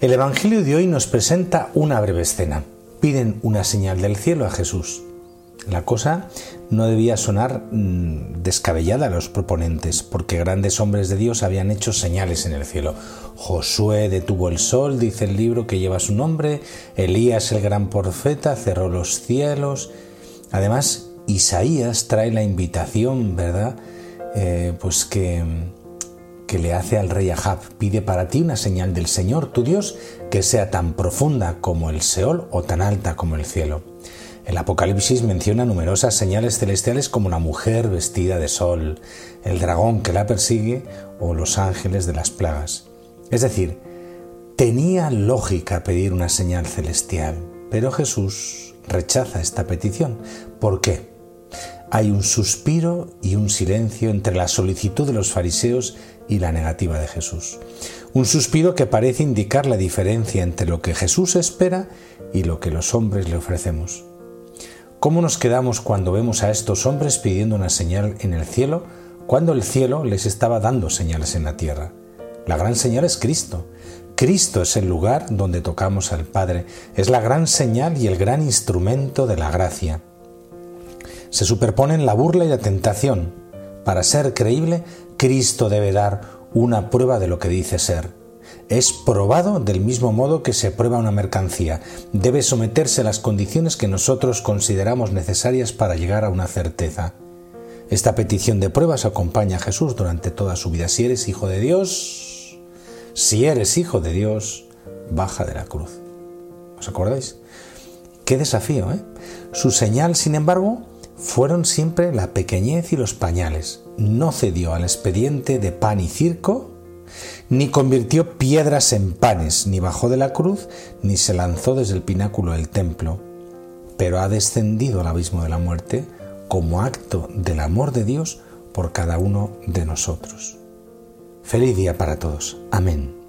El Evangelio de hoy nos presenta una breve escena. Piden una señal del cielo a Jesús. La cosa no debía sonar mm, descabellada a los proponentes, porque grandes hombres de Dios habían hecho señales en el cielo. Josué detuvo el sol, dice el libro que lleva su nombre, Elías el gran profeta cerró los cielos. Además, Isaías trae la invitación, ¿verdad? Eh, pues que que le hace al rey Ahab. Pide para ti una señal del Señor, tu Dios, que sea tan profunda como el Seol o tan alta como el cielo. El Apocalipsis menciona numerosas señales celestiales como la mujer vestida de sol, el dragón que la persigue o los ángeles de las plagas. Es decir, tenía lógica pedir una señal celestial, pero Jesús rechaza esta petición. ¿Por qué? Hay un suspiro y un silencio entre la solicitud de los fariseos y la negativa de Jesús. Un suspiro que parece indicar la diferencia entre lo que Jesús espera y lo que los hombres le ofrecemos. ¿Cómo nos quedamos cuando vemos a estos hombres pidiendo una señal en el cielo cuando el cielo les estaba dando señales en la tierra? La gran señal es Cristo. Cristo es el lugar donde tocamos al Padre, es la gran señal y el gran instrumento de la gracia. Se superponen la burla y la tentación. Para ser creíble Cristo debe dar una prueba de lo que dice ser. Es probado del mismo modo que se prueba una mercancía. Debe someterse a las condiciones que nosotros consideramos necesarias para llegar a una certeza. Esta petición de pruebas acompaña a Jesús durante toda su vida. Si eres hijo de Dios, si eres hijo de Dios, baja de la cruz. ¿Os acordáis? Qué desafío, ¿eh? Su señal, sin embargo, fueron siempre la pequeñez y los pañales. No cedió al expediente de pan y circo, ni convirtió piedras en panes, ni bajó de la cruz, ni se lanzó desde el pináculo del templo, pero ha descendido al abismo de la muerte como acto del amor de Dios por cada uno de nosotros. Feliz día para todos. Amén.